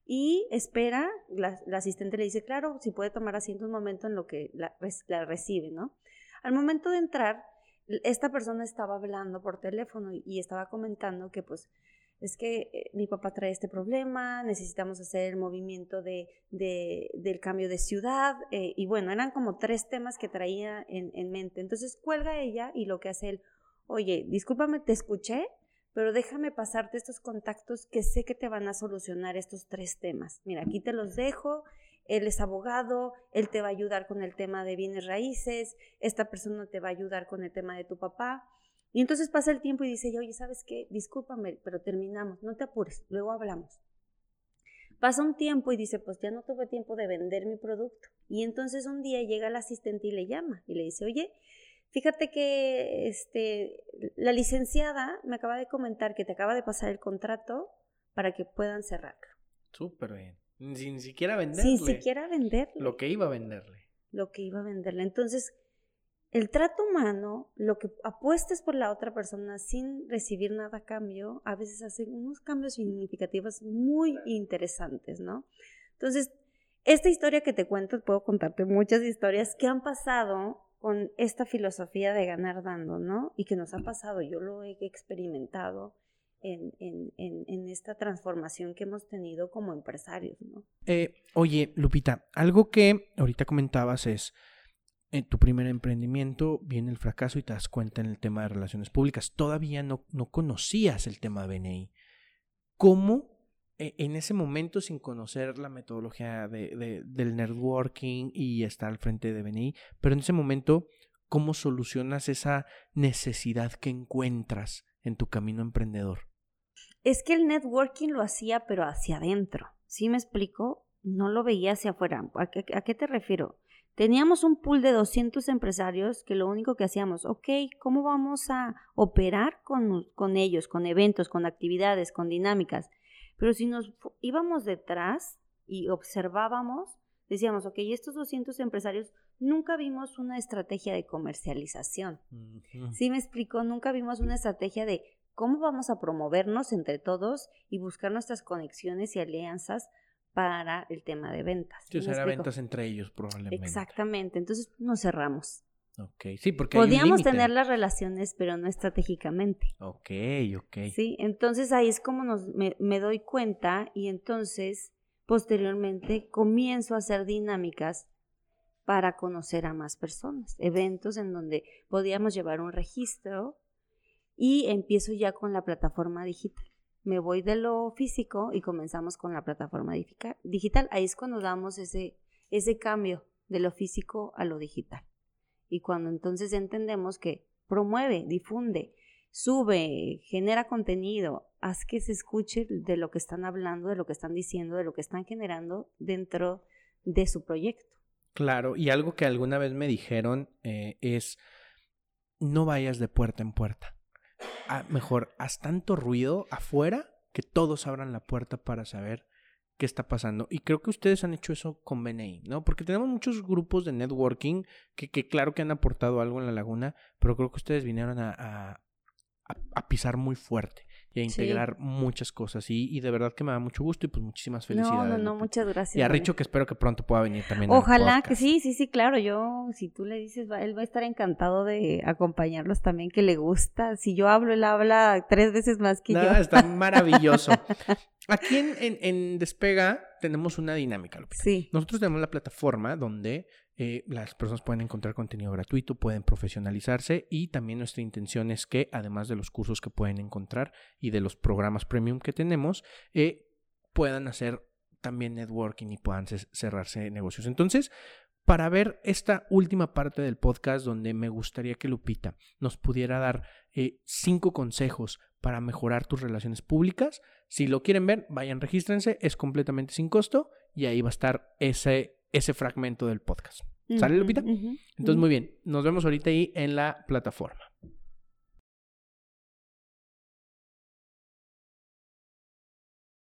y espera, la, asistente le dice, claro, si puede tomar asiento un momento en lo que la, la recibe, ¿no? Al momento de entrar, esta persona estaba hablando por teléfono y, estaba comentando que pues es que eh, mi papá trae este problema, necesitamos hacer el movimiento de- del cambio de ciudad, eh, y bueno, eran como tres temas que traía en, en mente. Entonces cuelga ella y lo que hace él, oye, discúlpame, te escuché, pero déjame pasarte estos contactos que sé que te van a solucionar estos tres temas. Mira, aquí te los dejo, él es abogado, él te va a ayudar con el tema de bienes raíces, esta persona te va a ayudar con el tema de tu papá. Y entonces pasa el tiempo y dice, oye, ¿sabes qué? Discúlpame, pero terminamos, no te apures, luego hablamos. Pasa un tiempo y dice, pues ya no tuve tiempo de vender mi producto. Y entonces un día llega el asistente y le llama y le dice, oye, Fíjate que este, la licenciada me acaba de comentar que te acaba de pasar el contrato para que puedan cerrarlo. Súper bien. Sin siquiera venderle. Sin siquiera venderle. Lo que iba a venderle. Lo que iba a venderle. Entonces, el trato humano, lo que apuestes por la otra persona sin recibir nada a cambio, a veces hace unos cambios significativos muy interesantes, ¿no? Entonces, esta historia que te cuento, puedo contarte muchas historias que han pasado con esta filosofía de ganar dando, ¿no? Y que nos ha pasado, yo lo he experimentado en, en, esta transformación que hemos tenido como empresarios, ¿no? Eh, oye, Lupita, algo que ahorita comentabas es, en tu primer emprendimiento viene el fracaso y te das cuenta en el tema de relaciones públicas. Todavía no, no conocías el tema de BNI. ¿Cómo en ese momento, sin conocer la metodología de, del networking y estar al frente de BNI, pero en ese momento, ¿cómo solucionas esa necesidad que encuentras en tu camino emprendedor? Es que el networking lo hacía, pero hacia adentro. ¿Sí me explico? No lo veía hacia afuera. ¿A qué, te refiero? Teníamos un pool de 200 empresarios que lo único que hacíamos, ok, ¿cómo vamos a operar con ellos, con eventos, con actividades, con dinámicas? Pero si nos íbamos detrás y observábamos, decíamos, ok, estos 200 empresarios nunca vimos una estrategia de comercialización. ¿Sí me explico? Nunca vimos una estrategia de cómo vamos a promovernos entre todos y buscar nuestras conexiones y alianzas para el tema de ventas. Sí, o ventas entre ellos probablemente. Exactamente, entonces nos cerramos. Ok, sí, porque Podíamos tener las relaciones, pero no estratégicamente. Ok, ok. Sí, entonces ahí es como nos, me, me doy cuenta y entonces posteriormente comienzo a hacer dinámicas para conocer a más personas, eventos en donde podíamos llevar un registro y empiezo ya con la plataforma digital me voy de lo físico y comenzamos con la plataforma digital. Ahí es cuando damos ese, ese cambio de lo físico a lo digital. Y cuando entonces entendemos que promueve, difunde, sube, genera contenido, haz que se escuche de lo que están hablando, de lo que están diciendo, de lo que están generando dentro de su proyecto. Claro, y algo que alguna vez me dijeron eh, es, no vayas de puerta en puerta mejor, haz tanto ruido afuera que todos abran la puerta para saber qué está pasando. Y creo que ustedes han hecho eso con BNI, ¿no? Porque tenemos muchos grupos de networking que, que claro que han aportado algo en la laguna, pero creo que ustedes vinieron a, a pisar muy fuerte y a integrar muchas cosas. Y, y, de verdad que me da mucho gusto y pues muchísimas felicidades. No, no, no, muchas gracias. Y a Richo que espero que pronto pueda venir también. Ojalá que sí, sí, sí, claro. Yo, si tú le dices, él va a estar encantado de acompañarlos también, que le gusta. Si yo hablo, él habla tres veces más que yo. Está maravilloso. Aquí en, en, en, Despega tenemos una dinámica, Lupita. Sí. Nosotros tenemos la plataforma donde eh, las personas pueden encontrar contenido gratuito, pueden profesionalizarse y también nuestra intención es que además de los cursos que pueden encontrar y de los programas premium que tenemos, eh, puedan hacer también networking y puedan cerrarse negocios. Entonces, para ver esta última parte del podcast donde me gustaría que Lupita nos pudiera dar eh, cinco consejos para mejorar tus relaciones públicas. Si lo quieren ver, vayan, regístrense, es completamente sin costo y ahí va a estar ese ese fragmento del podcast. ¿Sale, Lupita? Entonces, muy bien. Nos vemos ahorita ahí en la plataforma.